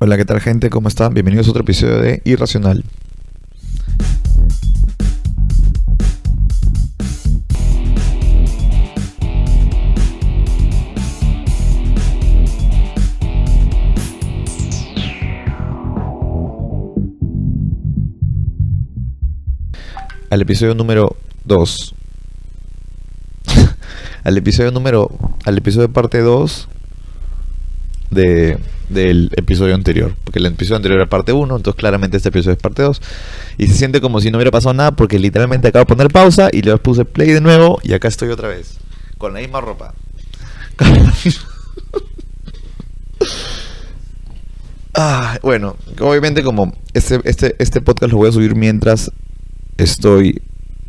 Hola, ¿qué tal gente? ¿Cómo están? Bienvenidos a otro episodio de Irracional. Al episodio número 2. al episodio número. Al episodio parte 2 de, del episodio anterior. Porque el episodio anterior era parte 1, entonces claramente este episodio es parte 2. Y se siente como si no hubiera pasado nada porque literalmente acabo de poner pausa y le puse play de nuevo y acá estoy otra vez. Con la misma ropa. ah, bueno, obviamente como este, este, este podcast lo voy a subir mientras estoy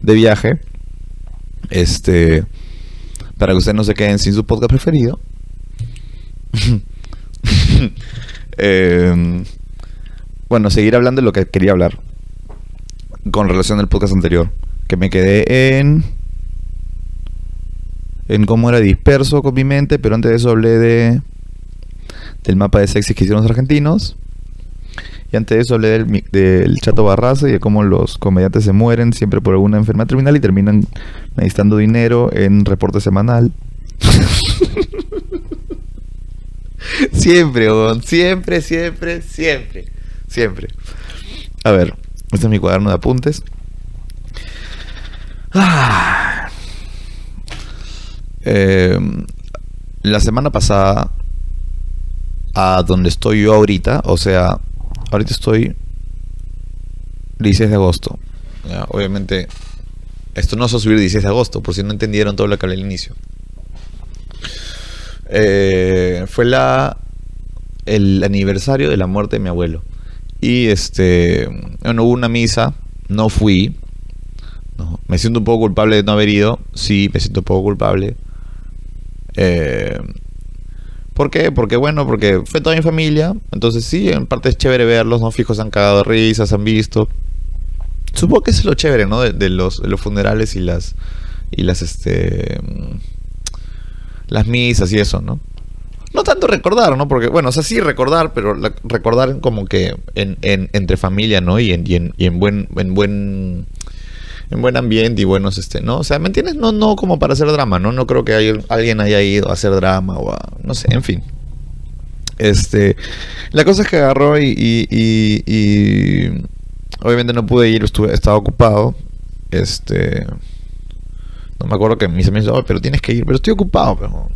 de viaje. Este. Para que ustedes no se queden sin su podcast preferido. Em, bueno, seguir hablando de lo que quería hablar. Con relación al podcast anterior. Que me quedé en. En cómo era disperso con mi mente. Pero antes de eso hablé de. Del mapa de sexy que hicieron los argentinos. Y antes de eso hablé del, del, Chato Barraza y de cómo los comediantes se mueren siempre por alguna enfermedad terminal y terminan necesitando dinero en reporte semanal. siempre, siempre, siempre, siempre, siempre. A ver, este es mi cuaderno de apuntes. Ah. Eh, la semana pasada, a donde estoy yo ahorita, o sea, ahorita estoy 16 de agosto. Obviamente, esto no se va a subir 16 de agosto, por si no entendieron todo lo que hablé al inicio. Eh, fue la el aniversario de la muerte de mi abuelo. Y este, bueno, hubo una misa, no fui. Me siento un poco culpable de no haber ido. Sí, me siento un poco culpable. Eh, ¿Por qué? Porque bueno, porque fue toda mi familia. Entonces sí, en parte es chévere verlos, ¿no? Fijos han cagado risas, han visto. Supongo que es lo chévere, ¿no? De, los, de los funerales y las. Y las este. Las misas y eso, ¿no? No tanto recordar, ¿no? Porque, bueno, o sea, sí recordar, pero la, recordar como que en, en, entre familia, ¿no? Y en, y en, en buen. En buen en buen ambiente y buenos, este, ¿no? O sea, ¿me entiendes? No, no como para hacer drama, ¿no? No creo que hay, alguien haya ido a hacer drama o a, no sé, en fin. Este, la cosa es que agarró y, y, y, y obviamente no pude ir, estuve, estaba ocupado. Este, no me acuerdo que amigos dijeron, oh, pero tienes que ir, pero estoy ocupado, pero,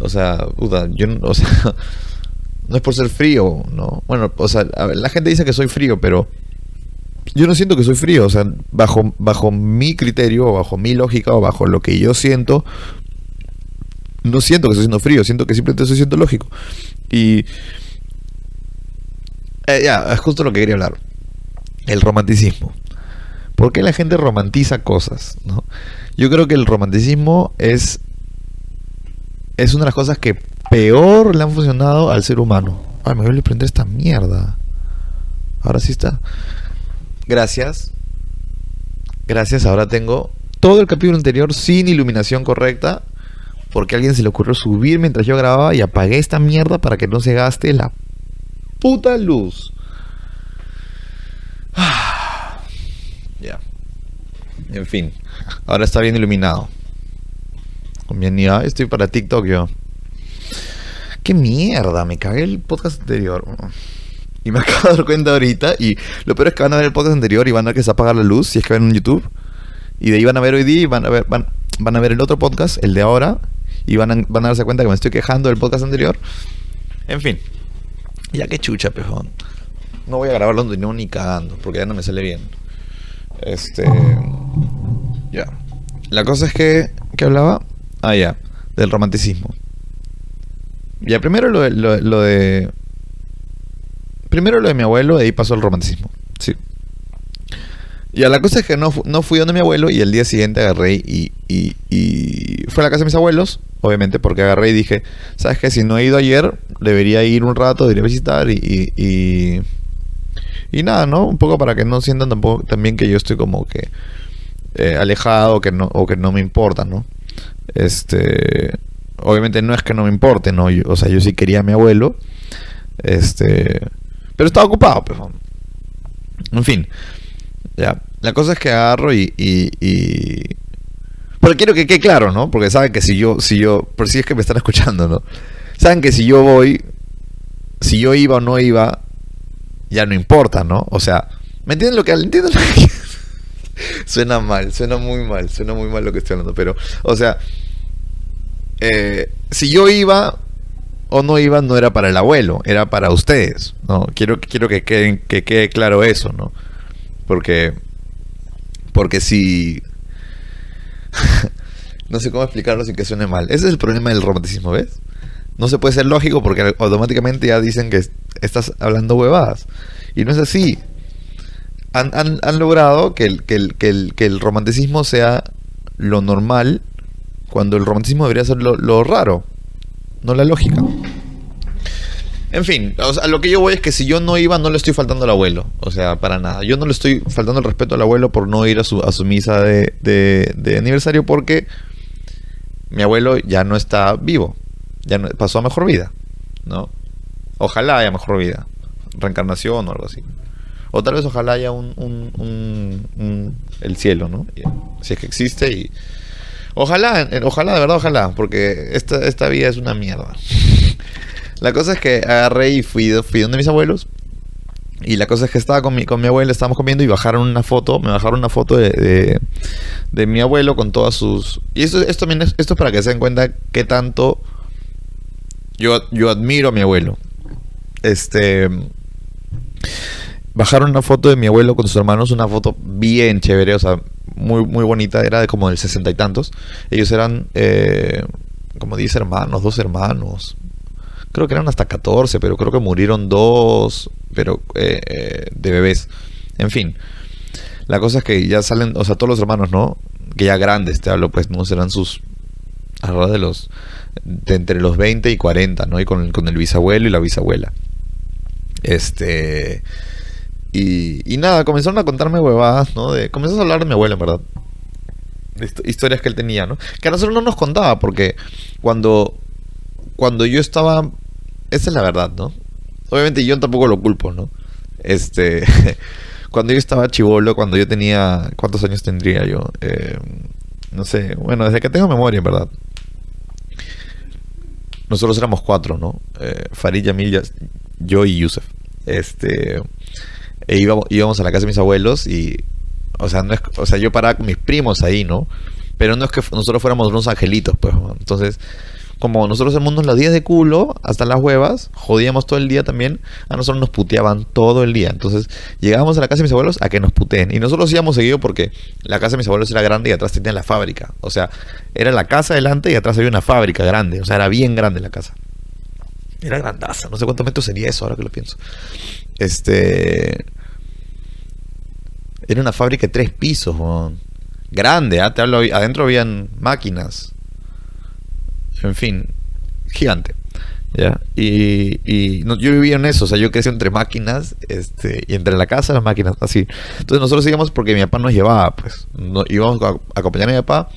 o sea, o sea, no es por ser frío, ¿no? Bueno, o sea, la gente dice que soy frío, pero yo no siento que soy frío, o sea, bajo, bajo mi criterio, o bajo mi lógica, o bajo lo que yo siento, no siento que estoy siendo frío, siento que simplemente estoy siendo lógico. Y eh, ya, es justo lo que quería hablar. El romanticismo. ¿Por qué la gente romantiza cosas? ¿no? Yo creo que el romanticismo es, es una de las cosas que peor le han funcionado al ser humano. Ay, me voy a prender esta mierda. Ahora sí está. Gracias. Gracias, ahora tengo todo el capítulo anterior sin iluminación correcta. Porque a alguien se le ocurrió subir mientras yo grababa y apagué esta mierda para que no se gaste la puta luz. Ya. En fin. Ahora está bien iluminado. Con mi anida. Estoy para TikTok yo. ¿Qué mierda? Me cagué el podcast anterior. Y me acabo de dar cuenta ahorita. Y lo peor es que van a ver el podcast anterior y van a ver que se apaga la luz si es que ven en YouTube. Y de ahí van a ver hoy día y van a ver, van, van a ver el otro podcast, el de ahora. Y van a, van a darse cuenta que me estoy quejando del podcast anterior. En fin. Ya que chucha, pejón. No voy a grabarlo ni cagando, porque ya no me sale bien. Este. Ya. La cosa es que. ¿Qué hablaba? Ah, ya. Del romanticismo. Ya, primero lo de, lo, de primero lo de mi abuelo, de ahí pasó el romanticismo. Sí. Y a la cosa es que no, no fui donde mi abuelo y el día siguiente agarré y, y, y, fue a la casa de mis abuelos, obviamente, porque agarré y dije, ¿sabes qué? Si no he ido ayer, debería ir un rato, debería visitar y, y nada, ¿no? Un poco para que no sientan tampoco también que yo estoy como que eh, alejado que no, o que no me importa, ¿no? Este, obviamente no es que no me importe, ¿no? O sea, yo sí quería a mi abuelo, Este. Pero estaba ocupado, pues. En fin. Ya. La cosa es que agarro y. y, y... Pero quiero que quede claro, ¿no? Porque saben que si yo, si yo, por si es que me están escuchando, ¿no? Saben que si yo voy, si yo iba o no iba, ya no importa, ¿no? O sea, ¿me entienden lo que entienden suena mal, suena muy mal, suena muy mal lo que estoy hablando, pero, o sea, eh, si yo iba o no iba, no era para el abuelo, era para ustedes, ¿no? Quiero, quiero que, quede, que quede claro eso, ¿no? Porque, porque si... no sé cómo explicarlo sin que suene mal. Ese es el problema del romanticismo, ¿ves? No se puede ser lógico porque automáticamente ya dicen que estás hablando huevadas. Y no es así. Han, han, logrado que el, que, el, que, el, que el romanticismo sea lo normal cuando el romanticismo debería ser lo, raro, no la lógica. En fin, a lo que yo voy es que si yo no iba, no le estoy faltando al abuelo. O sea, para nada. Yo no le estoy faltando el respeto al abuelo por no ir a su, a su misa de, de, aniversario porque mi abuelo ya no está vivo. Ya pasó a mejor vida. ¿No? Ojalá haya mejor vida. Reencarnación o algo así. O tal vez ojalá haya un, el cielo, ¿no? Si es que existe y Ojalá, ojalá, de verdad, ojalá, porque esta, esta vida es una mierda. La cosa es que agarré y fui, fui donde mis abuelos. Y la cosa es que estaba con mi, con mi abuela, estábamos comiendo y bajaron una foto, me bajaron una foto de, de, mi abuelo con todas sus... Y esto, esto es, esto es para que se den cuenta qué tanto yo, yo admiro a mi abuelo. Este... Bajaron una foto de mi abuelo con sus hermanos, una foto bien chévere, o sea, muy, muy bonita, era de como del sesenta y tantos. Ellos eran eh, como 10 hermanos, dos hermanos. Creo que eran hasta 14, pero creo que murieron dos, pero eh, eh, de bebés. En fin, la cosa es que ya salen, o sea, todos los hermanos, ¿no? Que ya grandes, te hablo, pues, no serán sus alrededor de los de entre los 20 y 40, ¿no? Y con, con el bisabuelo y la bisabuela. Este y, nada, comenzaron a contarme huevadas, ¿no? De, comenzó a hablar de mi abuelo, en verdad. Historias que él tenía, ¿no? Que a nosotros no nos contaba, porque cuando, cuando yo estaba. Esa es la verdad, ¿no? Obviamente yo tampoco lo culpo, ¿no? Este. cuando yo estaba chivolo, cuando yo tenía. ¿Cuántos años tendría yo? Eh, no sé, bueno, desde que tengo memoria, en verdad. Nosotros éramos cuatro, ¿no? Eh, Farid, Yamil, yo y Yusef. Este e íbamos, íbamos a la casa de mis abuelos y, o sea, no es, o sea, yo paraba con mis primos ahí, ¿no? Pero no es que nosotros fuéramos unos angelitos, pues. Entonces, como nosotros hacemos los días de culo hasta las huevas, jodíamos todo el día también, a nosotros nos puteaban todo el día. Entonces, llegábamos a la casa de mis abuelos a que nos puteen. Y nosotros íbamos seguido porque la casa de mis abuelos era grande y atrás tenía la fábrica. O sea, era la casa delante y atrás había una fábrica grande. O sea, era bien grande la casa. Era grandaza. No sé cuántos metros sería eso ahora que lo pienso. Este. Era una fábrica de tres pisos, grande, ¿ah? te hablo, adentro habían máquinas. En fin, gigante. ¿ya? Y, y yo vivía en eso, o sea, yo crecí entre máquinas este, y entre la casa y las máquinas, así. Entonces nosotros íbamos porque mi papá nos llevaba, pues, no, íbamos a acompañar a mi papá.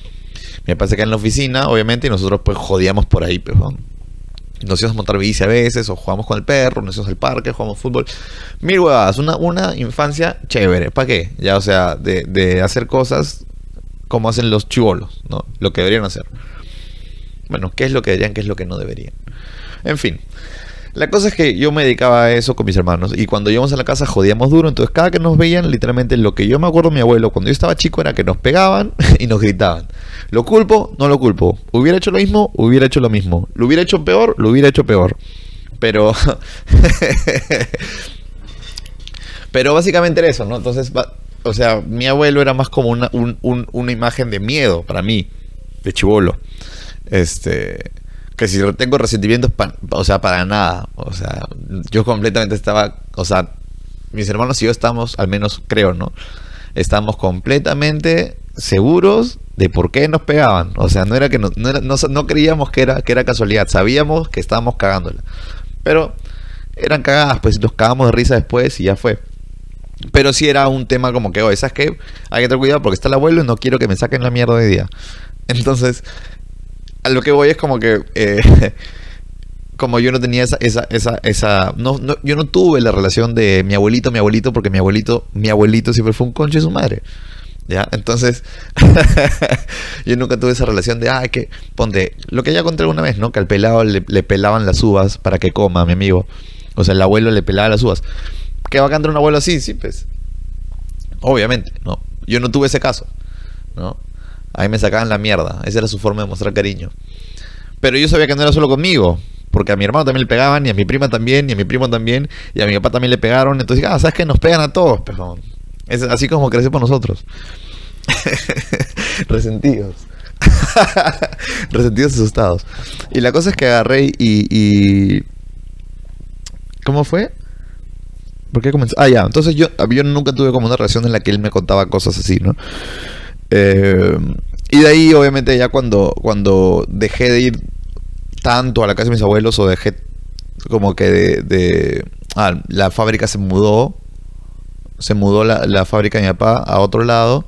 Mi papá se quedaba en la oficina, obviamente, y nosotros pues jodíamos por ahí, pues, nos íbamos a montar bici a veces, o jugamos con el perro, nos íbamos al parque, jugamos fútbol. Mil huevadas, una, una infancia chévere. ¿Para qué? Ya, o sea, de, de hacer cosas como hacen los chivolos, ¿no? Lo que deberían hacer. Bueno, ¿qué es lo que deberían, qué es lo que no deberían? En fin. La cosa es que yo me dedicaba a eso con mis hermanos y cuando íbamos a la casa jodíamos duro, entonces cada que nos veían, literalmente lo que yo me acuerdo de mi abuelo cuando yo estaba chico era que nos pegaban y nos gritaban. ¿Lo culpo? No lo culpo. ¿Hubiera hecho lo mismo? Hubiera hecho lo mismo. ¿Lo hubiera hecho peor? Lo hubiera hecho peor. Pero... Pero básicamente era eso, ¿no? Entonces, o sea, mi abuelo era más como una, una imagen de miedo para mí, de chivolo. Este que si tengo resentimientos, o sea, para nada. O sea, yo completamente estaba, o sea, mis hermanos y yo estamos, al menos creo, ¿no? Estamos completamente seguros de por qué nos pegaban. O sea, no era que no, no, creíamos que era, que era casualidad, sabíamos que estábamos cagándola. Pero eran cagadas, pues nos cagamos de risa después y ya fue. Pero sí era un tema como que, oye, ¿sabes qué? Hay que tener cuidado porque está el abuelo y no quiero que me saquen la mierda de día. Entonces, a lo que voy es como que eh, como yo no tenía esa, esa, esa, esa, no, no, yo no tuve la relación de mi abuelito, mi abuelito, porque mi abuelito, mi abuelito siempre fue un conche de su madre. ¿Ya? Entonces, yo nunca tuve esa relación de, ah, que, ponte, lo que ya conté alguna vez, ¿no? Que al pelado le, pelaban las uvas para que coma, mi amigo. O sea, el abuelo le pelaba las uvas. ¿Qué va a cantar un abuelo así? Sí, pues. Obviamente, ¿no? Yo no tuve ese caso, ¿no? A mí me sacaban la mierda. Esa era su forma de mostrar cariño. Pero yo sabía que no era solo conmigo porque a mi hermano también le pegaban, y a mi prima también, y a mi primo también, y a mi papá también le pegaron. Entonces, ah, ¿sabes que Nos pegan a todos, pero es así como crecemos nosotros. Resentidos. Resentidos asustados. Y la cosa es que agarré y, y... ¿Cómo fue? ¿Por qué comenzó? Ah, ya. Entonces yo, yo nunca tuve como una relación en la que él me contaba cosas así, ¿no? Eh, y de ahí, obviamente, ya cuando, cuando dejé de ir tanto a la casa de mis abuelos o dejé como que de... ah, la fábrica se mudó, se mudó la, fábrica de mi papá a otro lado.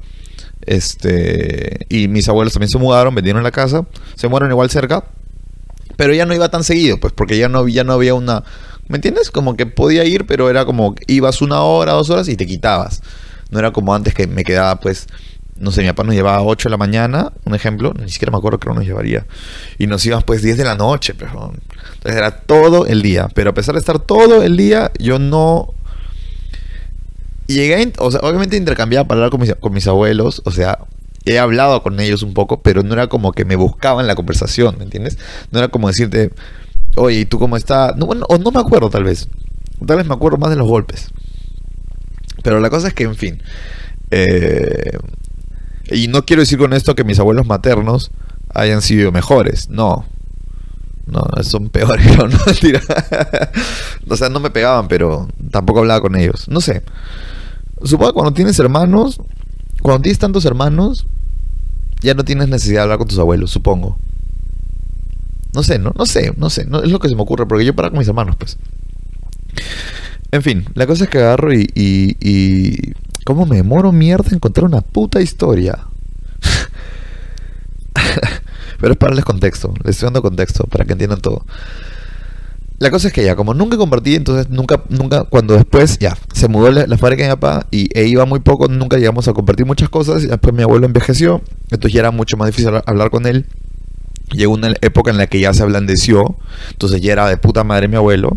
Este, y mis abuelos también se mudaron, vendieron la casa, se mudaron igual cerca, pero ya no iba tan seguido, pues porque ya no, ya no había una, ¿me entiendes? Como que podía ir, pero era como ibas una hora, dos horas y te quitabas. No era como antes que me quedaba pues no sé, mi papá nos llevaba a 8 de la mañana, un ejemplo, ni siquiera me acuerdo que nos llevaría. Y nos íbamos pues 10 de la noche, pero entonces era todo el día. Pero a pesar de estar todo el día, yo no llegué, o sea, obviamente intercambiaba palabras con mis, con mis abuelos, o sea, he hablado con ellos un poco, pero no era como que me buscaban la conversación, ¿me entiendes? No era como decirte, oye, ¿y tú cómo estás? No, o no me acuerdo tal vez. Tal vez me acuerdo más de los golpes. Pero la cosa es que, en fin, eh, y no quiero decir con esto que mis abuelos maternos hayan sido mejores, no. No, son peores, no, o sea, no me pegaban, pero tampoco hablaba con ellos. No sé. Supongo que cuando tienes hermanos, cuando tienes tantos hermanos, ya no tienes necesidad de hablar con tus abuelos, supongo. No sé, no, no sé, no sé, es lo que se me ocurre, porque yo para con mis hermanos, pues. En fin, la cosa es que agarro y, y ¿Cómo me demoro mierda en encontrar una puta historia? Pero es para darles contexto, les estoy dando contexto para que entiendan todo. La cosa es que ya, como nunca compartí, entonces nunca, nunca, cuando después ya se mudó la, fábrica de mi papá y e iba muy poco, nunca llegamos a compartir muchas cosas. Y después mi abuelo envejeció, entonces ya era mucho más difícil hablar con él. Llegó una época en la que ya se ablandeció, entonces ya era de puta madre mi abuelo.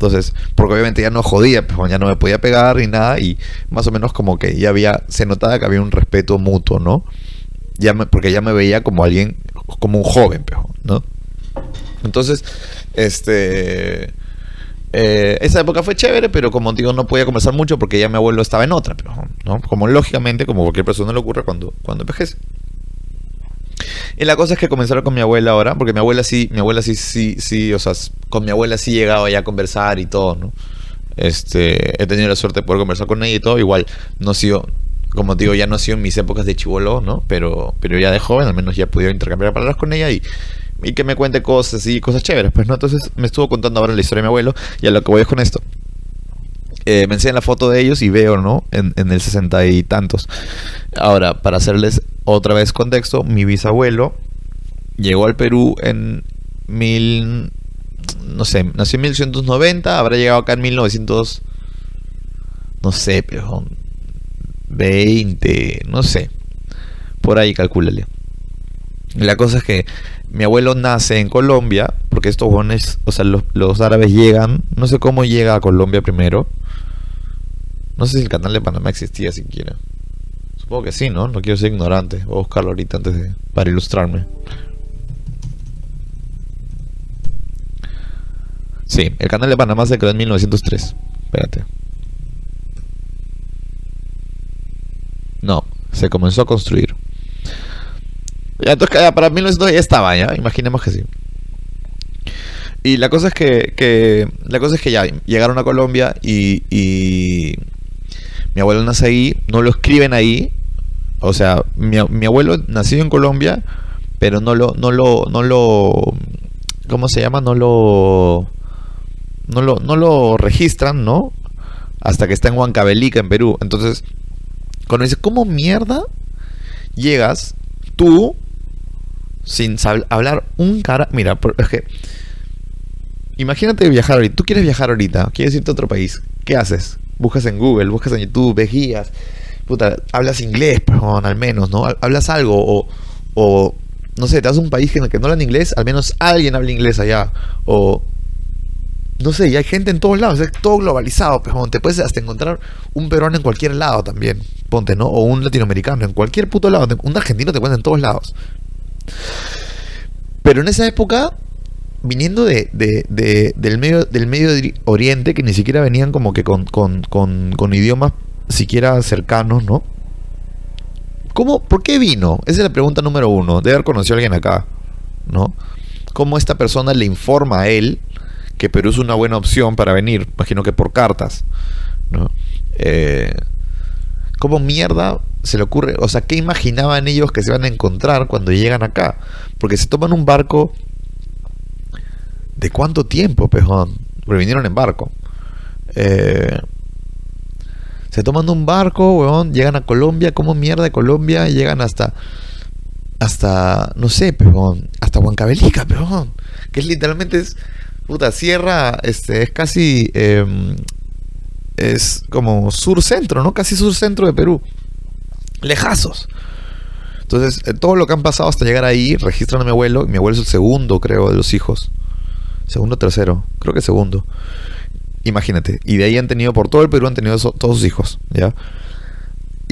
Entonces, porque obviamente ya no jodía, pues ya no me podía pegar ni nada, y más o menos como que ya había, se notaba que había un respeto mutuo, ¿no? Ya porque ya me veía como alguien, como un joven, pues, ¿no? Entonces, este. Eh, esa época fue chévere, pero como digo, no podía conversar mucho porque ya mi abuelo estaba en otra, pero, ¿no? Como lógicamente, como cualquier persona le ocurre cuando, cuando envejece. Y la cosa es que comenzaron con mi abuela ahora, porque mi abuela sí, mi abuela sí, sí, sí, o sea, con mi abuela sí llegaba ya a conversar y todo, ¿no? Este, he tenido la suerte de poder conversar con ella y todo, igual no ha sido, como digo, ya no ha sido en mis épocas de chivolo, ¿no? Pero, pero ya de joven al menos ya he podido intercambiar palabras con ella y, y que me cuente cosas y cosas chéveres, pues, ¿no? Entonces me estuvo contando ahora la historia de mi abuelo y a lo que voy es con esto. Eh, me enseñan la foto de ellos y veo, ¿no? En, en el sesenta y tantos. Ahora, para hacerles otra vez contexto, mi bisabuelo llegó al Perú en mil... No sé, nació en 1890, habrá llegado acá en 1900... No sé, pero... 20, no sé. Por ahí calcúlale. La cosa es que mi abuelo nace en Colombia, porque estos jóvenes, o sea, los, los, árabes llegan, no sé cómo llega a Colombia primero. No sé si el canal de Panamá existía siquiera. Supongo que sí, ¿no? No quiero ser ignorante. Voy a buscarlo ahorita antes de. para ilustrarme. Sí, el canal de Panamá se creó en 1903. Espérate. No, se comenzó a construir. Entonces para 1902 ya estaba, ya, imaginemos que sí. Y la cosa es que, que, la cosa es que ya llegaron a Colombia y, y mi abuelo nace ahí, no lo escriben ahí, o sea, mi, abuelo nació en Colombia, pero no lo, no lo, no lo, ¿cómo se llama? No lo, no lo, no lo registran, ¿no? Hasta que está en Huancavelica, en Perú. Entonces, cuando dice, ¿cómo mierda llegas tú sin hablar un cara? Mira, es que imagínate viajar ahorita. Tú quieres viajar ahorita, quieres irte a otro país. ¿Qué haces? Buscas en Google, buscas en YouTube, ves guías. Puta, hablas inglés, perdón, al menos, ¿no? Hablas algo o, o no sé, te vas un país en el que no hablan inglés, al menos alguien habla inglés allá. O no sé, y hay gente en todos lados, es todo globalizado, pero te puedes hasta encontrar un peruano en cualquier lado también, ponte, ¿no? O un latinoamericano, en cualquier puto lado, un argentino te encuentra en todos lados. Pero en esa época, viniendo de, del, medio, del Medio Oriente, que ni siquiera venían como que con, idiomas siquiera cercanos, ¿no? ¿Cómo, ¿Por qué vino? Esa es la pregunta número uno. De haber conocido a alguien acá, ¿no? ¿Cómo esta persona le informa a él que Perú es una buena opción para venir, imagino que por cartas, ¿no? Eh, ¿Cómo mierda se le ocurre? O sea, ¿qué imaginaban ellos que se van a encontrar cuando llegan acá? Porque se toman un barco. ¿De cuánto tiempo, pejón? Porque vinieron en barco. Eh, se toman un barco, weón, llegan a Colombia. ¿Cómo mierda de Colombia? Llegan hasta. Hasta. No sé, pejón. Hasta Huancavelica, pejón. Que es literalmente es puta, sierra este, es casi. Em, es como sur-centro, ¿no? Casi sur-centro de Perú. Lejazos. Entonces, eh, todo lo que han pasado hasta llegar ahí, registran a mi abuelo. Mi abuelo es el segundo, creo, de los hijos. Segundo tercero. Creo que segundo. Imagínate. Y de ahí han tenido, por todo el Perú, han tenido todos sus hijos, ¿ya?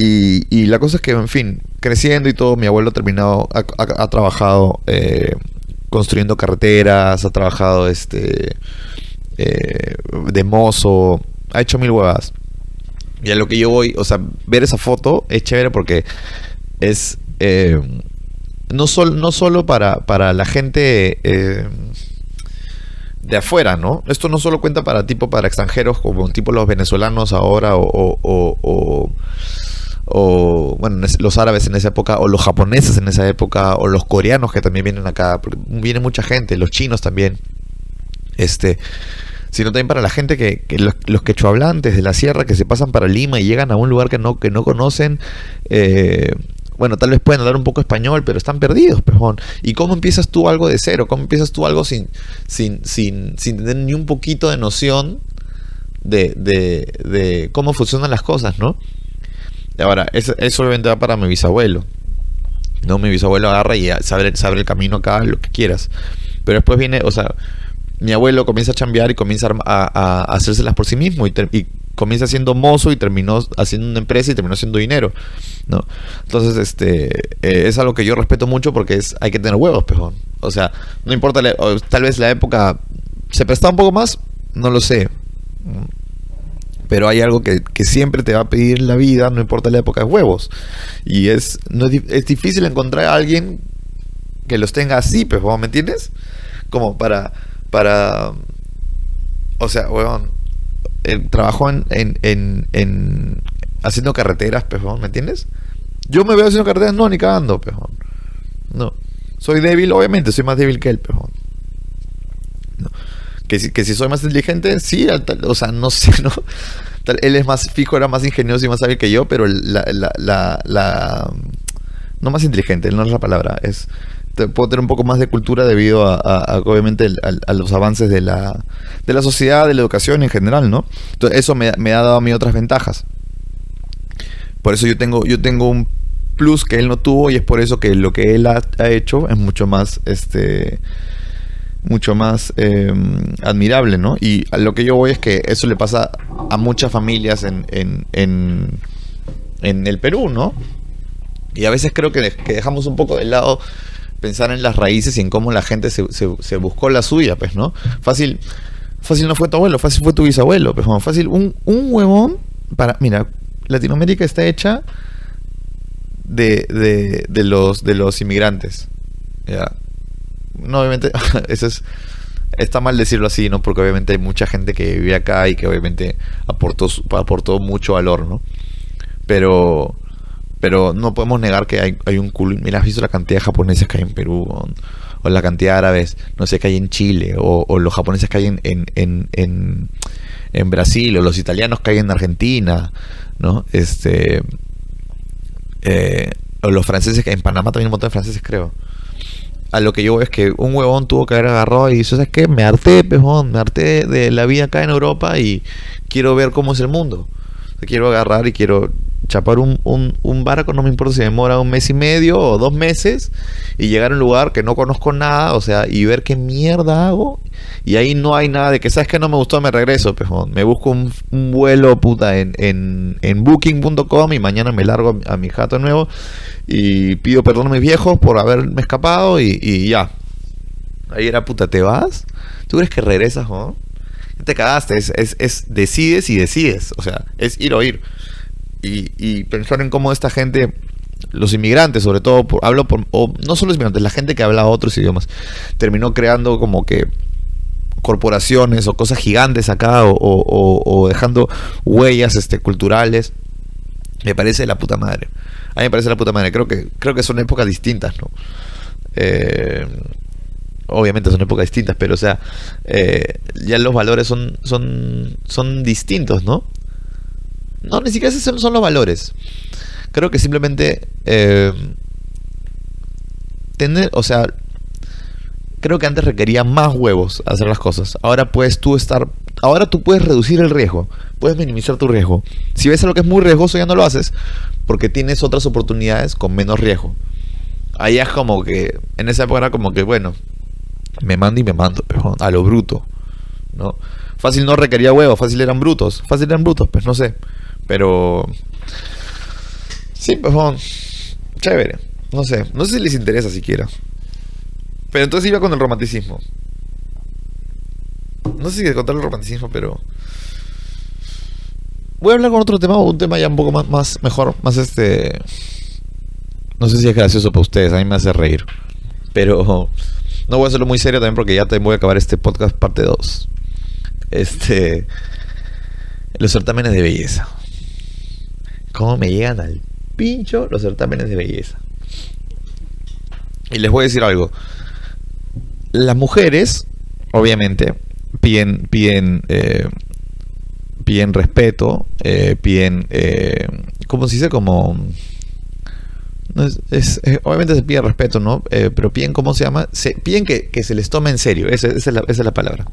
Y, la cosa es que, en fin, creciendo y todo, mi abuelo ha terminado, ha, trabajado eh, construyendo carreteras, ha trabajado este eh, de mozo, ha hecho mil huevas. Y a lo que yo voy, o sea, ver esa foto es chévere porque es eh, no, no solo para, para la gente de afuera, ¿no? Esto no solo cuenta para tipo para extranjeros como tipo los venezolanos ahora o o bueno, los árabes en esa época, o los japoneses en esa época, o los coreanos que también vienen acá, porque viene mucha gente, los chinos también, este, sino también para la gente que, los, los quechohablantes de la sierra que se pasan para Lima y llegan a un lugar que no, que no conocen, eh, bueno, tal vez pueden hablar un poco español, pero están perdidos, pejón. ¿Y cómo empiezas tú algo de cero? ¿Cómo empiezas tú algo sin, sin, sin, sin tener ni un poquito de noción de, de, de cómo funcionan las cosas, ¿no? Ahora, eso, eso obviamente va para mi bisabuelo. No, mi bisabuelo agarra y se abre, el camino acá, lo que quieras. Pero después viene, o sea, mi abuelo comienza a chambear y comienza a, a, hacérselas por sí mismo y, comienza siendo mozo y terminó haciendo una empresa y terminó haciendo dinero, ¿no? Entonces, este, eh, es algo que yo respeto mucho porque es, hay que tener huevos, pejón. O sea, no importa, tal vez la época se presta un poco más, no lo sé pero hay algo que, siempre te va a pedir la vida, no importa la época, de huevos. Y es, no es, difícil encontrar a alguien que los tenga así, pues, ¿me entiendes? Como para, para, o sea, huevón, el trabajo en, en, en, haciendo carreteras, pues, ¿me entiendes? Yo me veo haciendo carreteras, no, ni cagando, pues, no. Soy débil, obviamente, soy más débil que él, pues, no. Que si, que si soy más inteligente, sí, o sea, no sé, ¿no? él es más fijo, era más ingenioso y más hábil que yo, pero la, la, la, no más inteligente, no es la palabra, es puedo tener un poco más de cultura debido a, obviamente a, los avances de la, de la sociedad, de la educación en general, ¿no? Entonces eso me, ha dado a mí otras ventajas. Por eso yo tengo, yo tengo un plus que él no tuvo y es por eso que lo que él ha, ha hecho es mucho más este mucho más em, admirable, ¿no? Y a lo que yo voy es que eso le pasa a muchas familias en, en, en, el Perú, ¿no? Y a veces creo que, dejamos un poco de lado pensar en las raíces y en cómo la gente se, buscó la suya, pues, ¿no? Fácil, fácil no fue tu abuelo, fácil fue tu bisabuelo, pues, fácil, un, un huevón para, mira, Latinoamérica está hecha de los inmigrantes, ¿ya? no, obviamente, eso es, está mal decirlo así, ¿no? Porque obviamente hay mucha gente que vive acá y que obviamente aportó, aportó mucho valor, ¿no? Pero, pero no podemos negar que hay, hay un culo. Mira, has visto la cantidad de japoneses que hay en Perú, o, la cantidad de árabes, no sé, que hay en Chile, o, los japoneses que hay en, en, en, en, Brasil, o los italianos que hay en Argentina, ¿no? Este. Eh, o los franceses que en Panamá también hay un montón de franceses, creo. a lo que yo veo es que un huevón tuvo que haber agarrado y dice, ¿sabes qué? Me harté, pejón, me harté de la vida acá en Europa y quiero ver cómo es el mundo. quiero agarrar y quiero chapar un, un, barco, no me importa si demora un mes y medio o dos meses, y llegar a un lugar que no conozco nada, o sea, y ver qué mierda hago. Y ahí no hay nada de que, ¿sabes que No me gustó, me regreso, pejón. Me busco un, vuelo, puta, en, en, en booking.com y mañana me largo a mi jato nuevo y pido perdón a mis viejos por haberme escapado y, ya. Ahí era, puta, ¿te vas? ¿Tú crees que regresas, no? Te cagaste, es, es, es decides y decides, o sea, es ir o ir y, pensar en cómo esta gente, los inmigrantes sobre todo, hablo por, o no solo los inmigrantes, la gente que habla otros idiomas, terminó creando como que corporaciones o cosas gigantes acá o, dejando huellas este, culturales. Me parece la puta madre. A mí me parece la puta madre. Creo que, creo que son épocas distintas, ¿no? Eh, obviamente son épocas distintas, pero o sea, eh, ya los valores son, son, son distintos, ¿no? No, ni siquiera esos son los valores. Creo que simplemente eh, tener, o sea, creo que antes requería más huevos hacer las cosas. Ahora puedes tú estar, ahora tú puedes reducir el riesgo, puedes minimizar tu riesgo. Si ves algo que es muy riesgoso ya no lo haces porque tienes otras oportunidades con menos riesgo. Ahí es como que en esa época era como que bueno, me mando y me mando, a lo bruto, ¿no? Fácil no requería huevos, fácil eran brutos, fácil eran brutos, pues no sé. Pero. Sí, pues bueno, chévere. No sé, no sé si les interesa siquiera. Pero entonces iba con el romanticismo. No sé si contar el romanticismo, pero. Voy a hablar con otro tema, un tema ya un poco más, más mejor, más este. No sé si es gracioso para ustedes, a mí me hace reír. Pero no voy a hacerlo muy serio también porque ya te voy a acabar este podcast parte 2. Este. Los certámenes de belleza cómo me llegan al pincho los certámenes de belleza. Y les voy a decir algo. Las mujeres, obviamente, piden, piden, eh, piden respeto, eh, piden, eh, ¿cómo se dice? Como... es, obviamente se pide respeto, ¿no? Pero piden, ¿cómo se llama? Piden que, se les tome en serio, esa, es, la, esa es la palabra.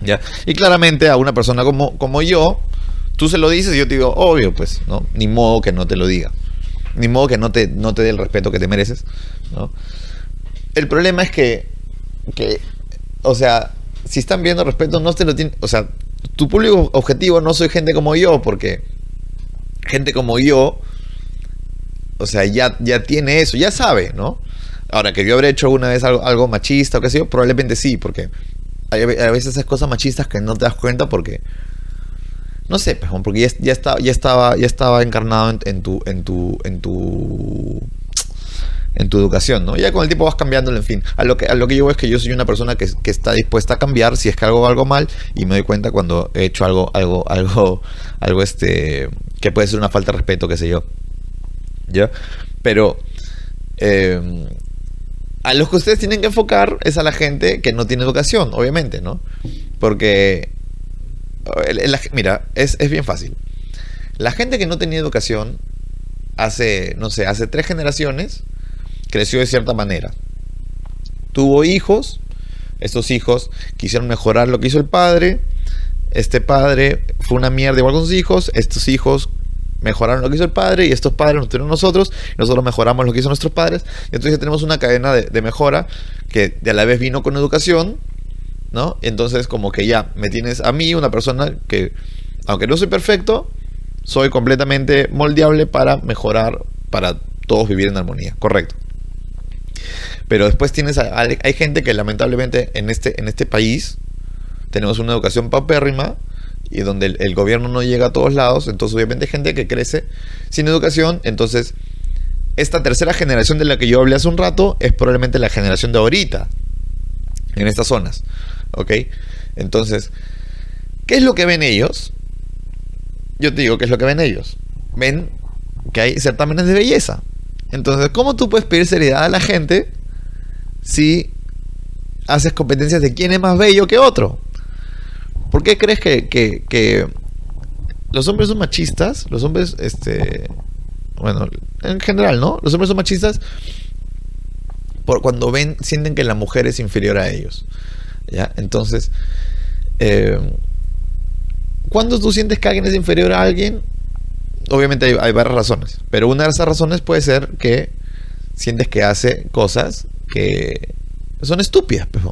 ¿Ya? Y claramente a una persona como, como yo, Tú se lo dices y yo te digo, obvio, pues, ¿no? Ni modo que no te lo diga. Ni modo que no te, no te dé el respeto que te mereces, ¿no? El problema es que, que, o sea, si están viendo respeto, no te lo tienen, o sea, tu público objetivo no soy gente como yo, porque gente como yo, o sea, ya, ya tiene eso, ya sabe, ¿no? Ahora, que yo habré hecho alguna vez algo, algo machista o qué sé yo, probablemente sí, porque a veces esas cosas machistas que no te das cuenta porque no sé, porque ya, ya, estaba, ya, estaba, ya estaba encarnado en, tu, en, tu, en, tu, en tu educación, ¿no? Ya con el tiempo vas cambiándolo, en fin. A lo que, a lo que yo veo es que yo soy una persona que, está dispuesta a cambiar si es que hago algo mal y me doy cuenta cuando he hecho algo, algo, algo, algo este, que puede ser una falta de respeto, qué sé yo. ¿Ya? Pero em, a los que ustedes tienen que enfocar es a la gente que no tiene educación, obviamente, ¿no? Porque mira, es, bien fácil. La gente que no tenía educación hace, no sé, hace tres generaciones, creció de cierta manera. Tuvo hijos, estos hijos quisieron mejorar lo que hizo el padre, este padre fue una mierda igual con sus hijos, estos hijos mejoraron lo que hizo el padre y estos padres nos tuvieron nosotros, nosotros mejoramos lo que hizo nuestros padres, y entonces tenemos una cadena de, mejora que de a la vez vino con educación ¿no? Entonces como que ya me tienes a mí, una persona que, aunque no soy perfecto, soy completamente moldeable para mejorar, para todos vivir en armonía, correcto. Pero después tienes, hay gente que lamentablemente en este, en este país tenemos una educación papérrima y donde el, gobierno no llega a todos lados, entonces obviamente hay gente que crece sin educación, entonces esta tercera generación de la que yo hablé hace un rato es probablemente la generación de ahorita, en estas zonas. ¿Ok? Entonces, ¿qué es lo que ven ellos? Yo te digo, ¿qué es lo que ven ellos? Ven que hay certámenes de belleza. Entonces, ¿cómo tú puedes pedir seriedad a la gente si haces competencias de quién es más bello que otro? ¿Por qué crees que, que, los hombres son machistas? Los hombres, este, bueno, en general, ¿no? Los hombres son machistas por cuando ven, sienten que la mujer es inferior a ellos. ¿Ya? Entonces, eh, cuando tú sientes que alguien es inferior a alguien, obviamente hay, varias razones, pero una de esas razones puede ser que sientes que hace cosas que son estúpidas. Pues,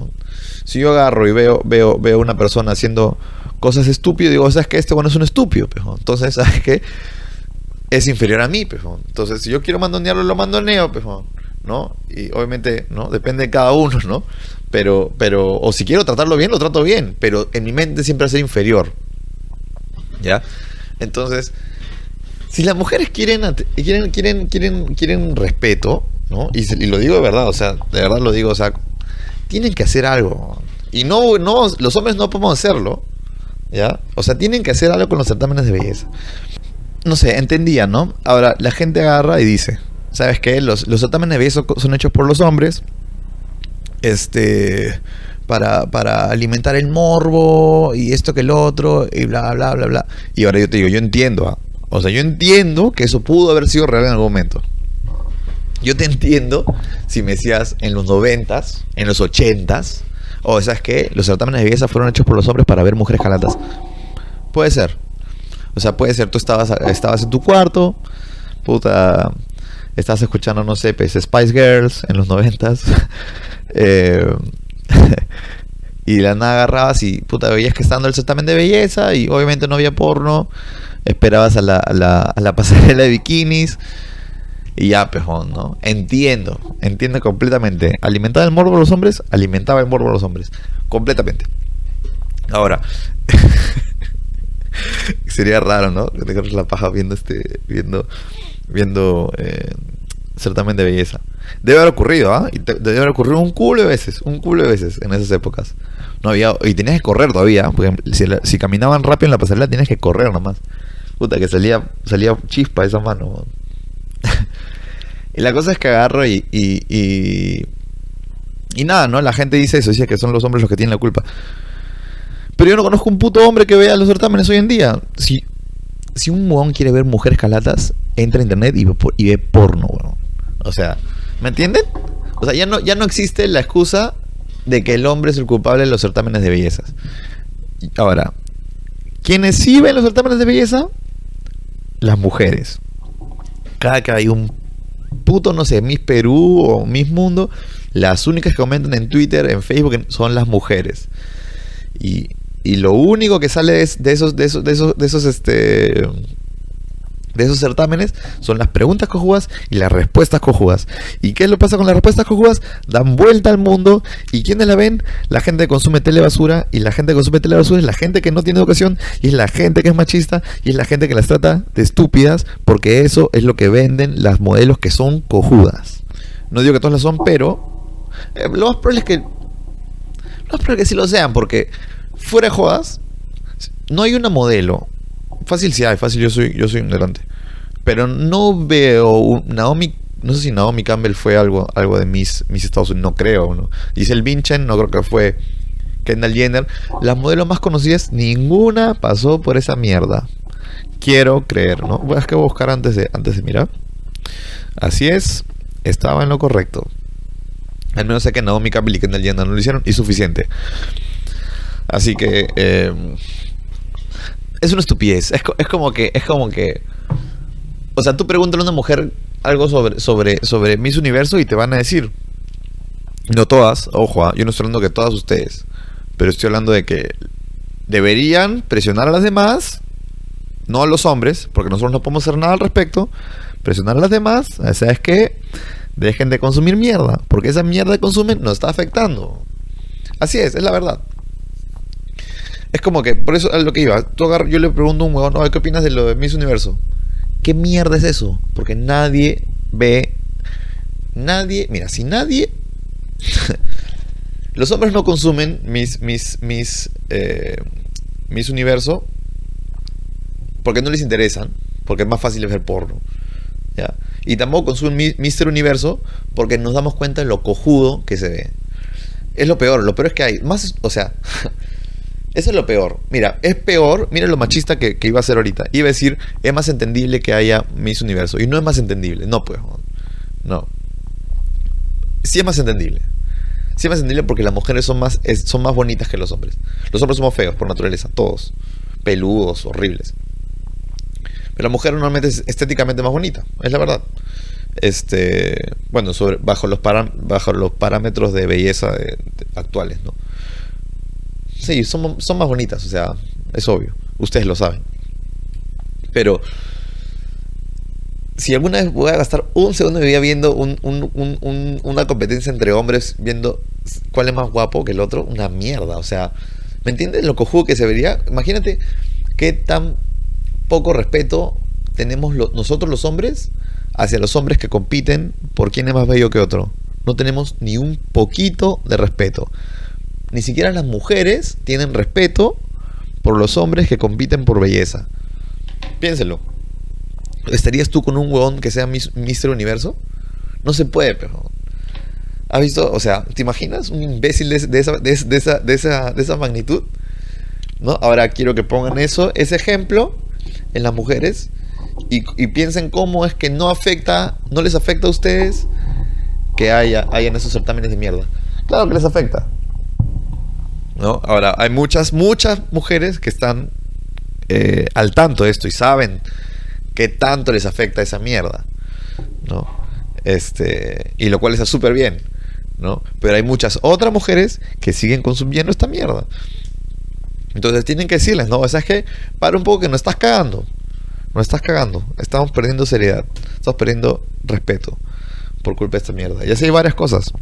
si yo agarro y veo, veo, veo una persona haciendo cosas estúpidas, digo, ¿sabes que Este bueno es un estúpido. Entonces, ¿sabes qué? Es inferior a mí. Entonces, si yo quiero mandonearlo, lo mandoneo. Pues, ¿no? Y obviamente, ¿no? Depende de cada uno, ¿no? Pero, pero, o si quiero tratarlo bien, lo trato bien, pero en mi mente siempre va a ser inferior. ¿Ya? Entonces, si las mujeres quieren, quieren, quieren, quieren, quieren respeto, ¿no? Y, y, lo digo de verdad, o sea, de verdad lo digo, o sea, tienen que hacer algo. Y no, no, los hombres no podemos hacerlo, ¿ya? O sea, tienen que hacer algo con los certámenes de belleza. No sé, entendía, ¿no? Ahora, la gente agarra y dice, ¿sabes qué? Los, los certámenes de belleza son hechos por los hombres, este, para, para alimentar el morbo y esto que el otro, y bla, bla, bla, bla. Y ahora yo te digo, yo entiendo, ¿ah? o sea, yo entiendo que eso pudo haber sido real en algún momento. Yo te entiendo si me decías en los noventas, en los ochentas, o ¿sabes qué? Los certámenes de belleza fueron hechos por los hombres para ver mujeres calatas. Puede ser. O sea, puede ser, tú estabas, estabas en tu cuarto, puta, estabas escuchando, no sé, pues, Spice Girls en los noventas, eh, y la nada agarrabas y, puta, veías que estando el certamen de belleza y obviamente no había porno, esperabas a la, a la, a la pasarela de bikinis, y ya, pejón, ¿no? Entiendo, entiendo completamente. ¿Alimentaba el morbo a los hombres? Alimentaba el morbo a los hombres. Completamente. Ahora, sería raro, ¿no? Que te la paja viendo este, viendo, viendo eh, belleza. Debe haber ocurrido, ¿ah? debe haber ocurrido un culo de veces, un culo de veces en esas épocas. No había, y tenías que correr todavía, porque si, si caminaban rápido en la pasarela, tienes que correr nomás. Puta, que salía, salía chispa esa mano. y la cosa es que agarro y, y, y, nada, ¿no? La gente dice eso, dice que son los hombres los que tienen la culpa. Pero yo no conozco un puto hombre que vea los certámenes hoy en día. Si, si un muón quiere ver mujeres calatas, entra a internet y ve, y porno, O sea, ¿me entienden? O sea, ya no, ya no existe la excusa de que el hombre es el culpable de los certámenes de bellezas. Ahora, ¿quiénes sí ven los certámenes de belleza? Las mujeres cada que hay un puto, no sé, Miss Perú o Miss Mundo, las únicas que comentan en Twitter, en Facebook, son las mujeres. Y, y lo único que sale de esos, de esos, de esos, de esos, este de esos certámenes son las preguntas cojudas y las respuestas cojudas. ¿Y qué es lo que pasa con las respuestas cojudas? Dan vuelta al mundo y ¿quiénes la ven? La gente que consume telebasura y la gente que consume telebasura es la gente que no tiene educación y es la gente que es machista y es la gente que las trata de estúpidas porque eso es lo que venden las modelos que son cojudas. No digo que todas las son, pero eh, lo más probable es que lo más es que sí lo sean porque fuera de jodas no hay una modelo Fácil sí hay, fácil yo soy, yo soy un delante. Pero no veo Naomi, no sé si Naomi Campbell fue algo, algo de mis, mis Estados Unidos, no creo, ¿no? el Vincent, no creo que fue Kendall Jenner. Las modelos más conocidas, ninguna pasó por esa mierda. Quiero creer, ¿no? Voy a buscar antes de, antes de mirar. Así es, estaba en lo correcto. Al menos sé que Naomi Campbell y Kendall Jenner no lo hicieron y suficiente. Así que eh, es una estupidez. Es, como que, es como que. O sea, tú pregúntale a una mujer algo sobre, sobre, sobre Miss Universo y te van a decir. No todas, ojo, ah, yo no estoy hablando que todas ustedes. Pero estoy hablando de que deberían presionar a las demás, no a los hombres, porque nosotros no podemos hacer nada al respecto. Presionar a las demás, ¿sabes qué? Dejen de consumir mierda, porque esa mierda que consumen nos está afectando. Así es, es la verdad. Es como que, por eso es lo que iba. Tú yo le pregunto a un huevón, ¿qué opinas de lo de Miss Universo? ¿Qué mierda es eso? Porque nadie ve. Nadie. Mira, si nadie. los hombres no consumen Miss, Miss, Miss, eh, Miss Universo porque no les interesan, porque es más fácil ver porno. ¿ya? Y tampoco consumen Mister Universo porque nos damos cuenta de lo cojudo que se ve. Es lo peor, lo peor es que hay más, o sea, Eso es lo peor. Mira, es peor, mira lo machista que, iba a ser ahorita. Iba a decir, es más entendible que haya Miss Universo. Y no es más entendible. No, pues. No. sí es más entendible. Sí es más entendible porque las mujeres son más, son más bonitas que los hombres. Los hombres somos feos por naturaleza, todos. Peludos, horribles. Pero la mujer normalmente es estéticamente más bonita, es la verdad. Este, bueno, sobre, bajo, los bajo los parámetros de belleza actuales, ¿no? Sí, son, más bonitas, o sea, es obvio. Ustedes lo saben. Pero si alguna vez voy a gastar un segundo de vida viendo una competencia entre hombres, viendo cuál es más guapo que el otro, una mierda. O sea, ¿me entiendes lo cojudo que se vería? Imagínate qué tan poco respeto tenemos nosotros los hombres hacia los hombres que compiten por quién es más bello que otro. No tenemos ni un poquito de respeto. Ni siquiera las mujeres tienen respeto por los hombres que compiten por belleza. Piénselo. ¿Estarías tú con un huevón que sea Mister Universo? No se puede, pero. ¿Has visto? O sea, ¿te imaginas un imbécil de, esa, de, esa, de, esa, de esa magnitud? ¿No? Ahora quiero que pongan eso, ese ejemplo en las mujeres y, piensen cómo es que no afecta, no les afecta a ustedes que haya, en esos certámenes de mierda. Claro que les afecta. ¿No? Ahora, hay muchas, muchas mujeres que están eh, al tanto de esto y saben qué tanto les afecta esa mierda, ¿no? Este, y lo cual está súper bien, ¿no? Pero hay muchas otras mujeres que siguen consumiendo esta mierda. Entonces tienen que decirles, no, o sea, es que para un poco que no estás cagando, no estás cagando, estamos perdiendo seriedad, estamos perdiendo respeto por culpa de esta mierda. Y así hay varias cosas,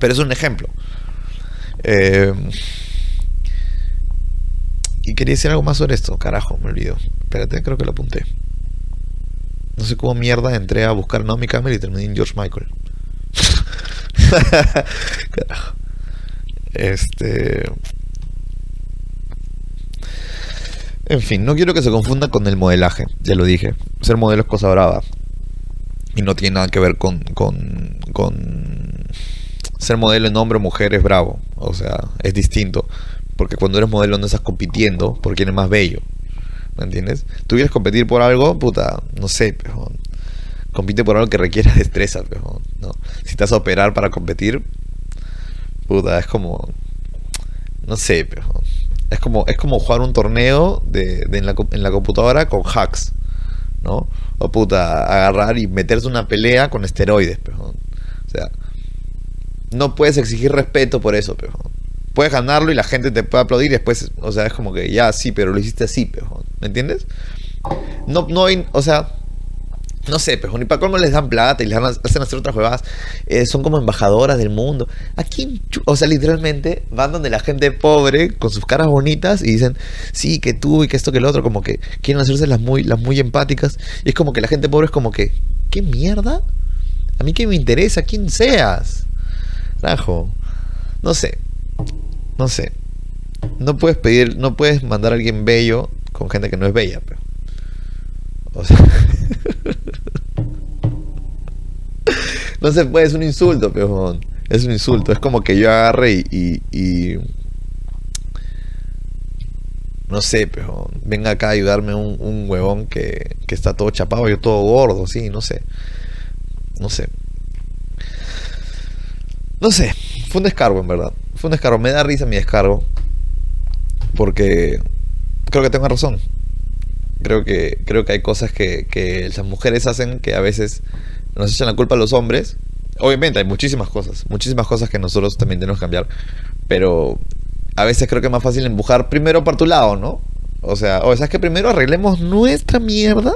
pero es un ejemplo. Eh, y quería decir algo más sobre esto. Carajo, me olvido. Espérate, creo que lo apunté. No sé cómo mierda entré a buscar Naomi Campbell y terminé en George Michael. Carajo. Este. En fin, no quiero que se confunda con el modelaje. Ya lo dije. Ser modelo es cosa brava. Y no tiene nada que ver con, con, con ser modelo en hombre o mujer es bravo. O sea, es distinto. Porque cuando eres modelo no estás compitiendo por quién es más bello. ¿Me entiendes? Tú quieres competir por algo, puta, no sé, pero compite por algo que requiera destreza, pero no. Si te a operar para competir, puta, es como no sé, pero es como es como jugar un torneo de, en, la, en, la, computadora con hacks, ¿no? O puta, agarrar y meterse una pelea con esteroides, pero o sea, no puedes exigir respeto por eso, pero puedes ganarlo y la gente te puede aplaudir y después, o sea, es como que ya sí, pero lo hiciste así, pero, ¿me entiendes? No, no hay, o sea, no sé, pero ni para cómo les dan plata y les hacen hacer otras jugadas. Eh, son como embajadoras del mundo. Aquí, o sea, literalmente van donde la gente pobre con sus caras bonitas y dicen, sí, que tú y que esto que el otro, como que quieren hacerse las muy, las muy empáticas. Y es como que la gente pobre es como que, ¿qué mierda? A mí que me interesa, quién seas. No sé. No sé. No puedes pedir, no puedes mandar a alguien bello con gente que no es bella, pero. O sea. no se puede, es un insulto, pero es un insulto. Es como que yo agarre y, no sé, pero venga acá a ayudarme un, un huevón que, que, está todo chapado, yo todo gordo, sí, no sé. No sé. No sé, fue un descargo en verdad. Fue un descargo, me da risa mi descargo. Porque creo que tengo razón. Creo que, creo que hay cosas que, que las mujeres hacen que a veces nos echan la culpa a los hombres. Obviamente hay muchísimas cosas, muchísimas cosas que nosotros también tenemos que cambiar. Pero a veces creo que es más fácil empujar primero por tu lado, ¿no? O sea, o sea, es que primero arreglemos nuestra mierda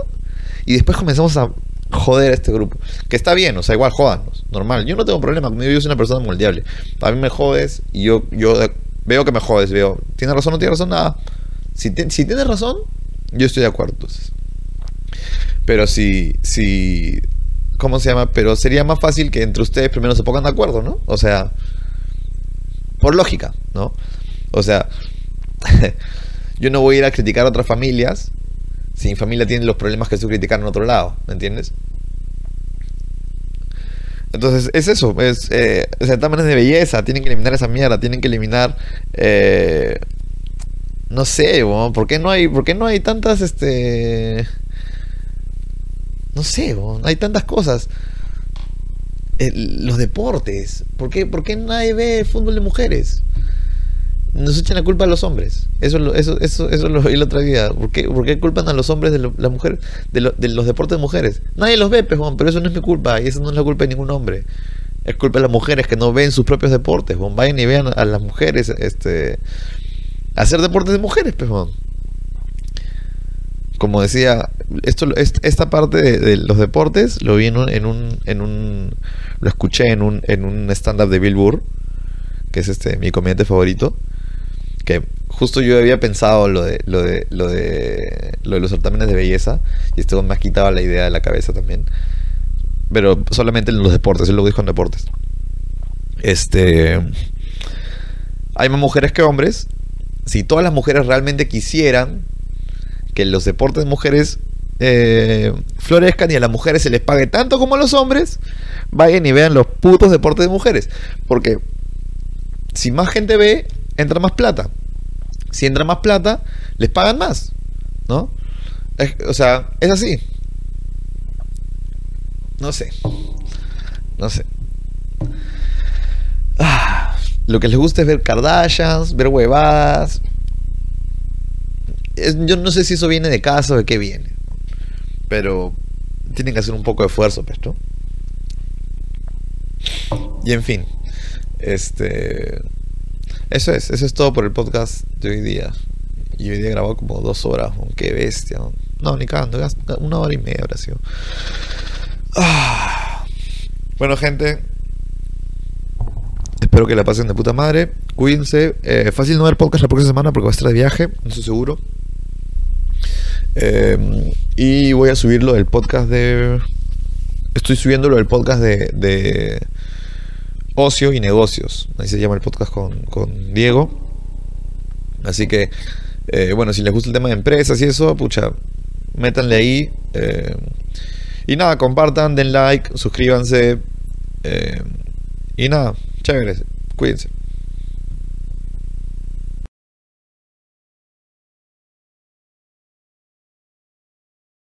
y después comenzamos a joder a este grupo. Que está bien, o sea, igual jodanos, normal. Yo no tengo problema, yo soy una persona moldeable. A mí me jodes y yo, yo veo que me jodes, veo, ¿tienes razón o no tienes razón? Nada. Si, si tienes razón, yo estoy de acuerdo, entonces. Pero si, si, ¿cómo se llama? Pero sería más fácil que entre ustedes primero se pongan de acuerdo, ¿no? O sea, por lógica, ¿no? O sea, yo no voy a ir a criticar a otras familias si mi familia tiene los problemas que estoy criticando en otro lado, ¿me entiendes? Entonces es eso, es eh, certámenes de belleza, tienen que eliminar esa mierda, tienen que eliminar, eh, no sé, ¿por qué no hay, por qué no hay tantas, este, no sé, hay tantas cosas. los deportes. ¿Por qué, ¿Por qué nadie ve fútbol de mujeres? Nos echan la culpa a los hombres. Eso, eso, eso, eso lo vi la otra día. ¿Por qué, ¿Por qué culpan a los hombres de mujer, de, los deportes de mujeres? Nadie los ve, pejón, pero eso no es mi culpa. Y eso no es la culpa de ningún hombre. Es culpa de las mujeres que no ven sus propios deportes. Vayan y vean a las mujeres este, hacer deportes de mujeres, pejón como decía, esto, esta parte de, los deportes lo vi en un, en un, lo escuché en un, en un stand-up de Bill Burr, que es este mi comediante favorito, que justo yo había pensado lo de, lo de, lo de, lo de los certámenes de belleza, y esto me ha quitado la idea de la cabeza también, pero solamente en los deportes, él lo dijo en deportes. Este, hay más mujeres que hombres, si todas las mujeres realmente quisieran que los deportes de mujeres eh, florezcan y a las mujeres se les pague tanto como a los hombres, vayan y vean los putos deportes de mujeres. Porque si más gente ve, entra más plata. Si entra más plata, les pagan más. ¿No? o sea, es así. No sé. No sé. Ah, lo que les gusta es ver Kardashians, ver huevadas, yo no sé si eso viene de casa o de qué viene. Pero tienen que hacer un poco de esfuerzo, ¿no? Y en fin, este. Eso es, eso es todo por el podcast de hoy día. Y hoy día grabado como dos horas, qué bestia. No, ni cagando, una hora y media habrá sido. Ah. Bueno, gente, espero que la pasen de puta madre. Cuídense. Eh, fácil no ver podcast la próxima semana porque va a estar de viaje, no estoy seguro. Eh, y voy a subirlo del podcast de. Estoy subiéndolo del podcast de Ocio y Negocios. Ahí se llama el podcast con, Diego. Así que, eh, bueno, si les gusta el tema de empresas y eso, pucha, métanle ahí. Eh, y nada, compartan, den like, suscríbanse. y nada, chéveres, cuídense.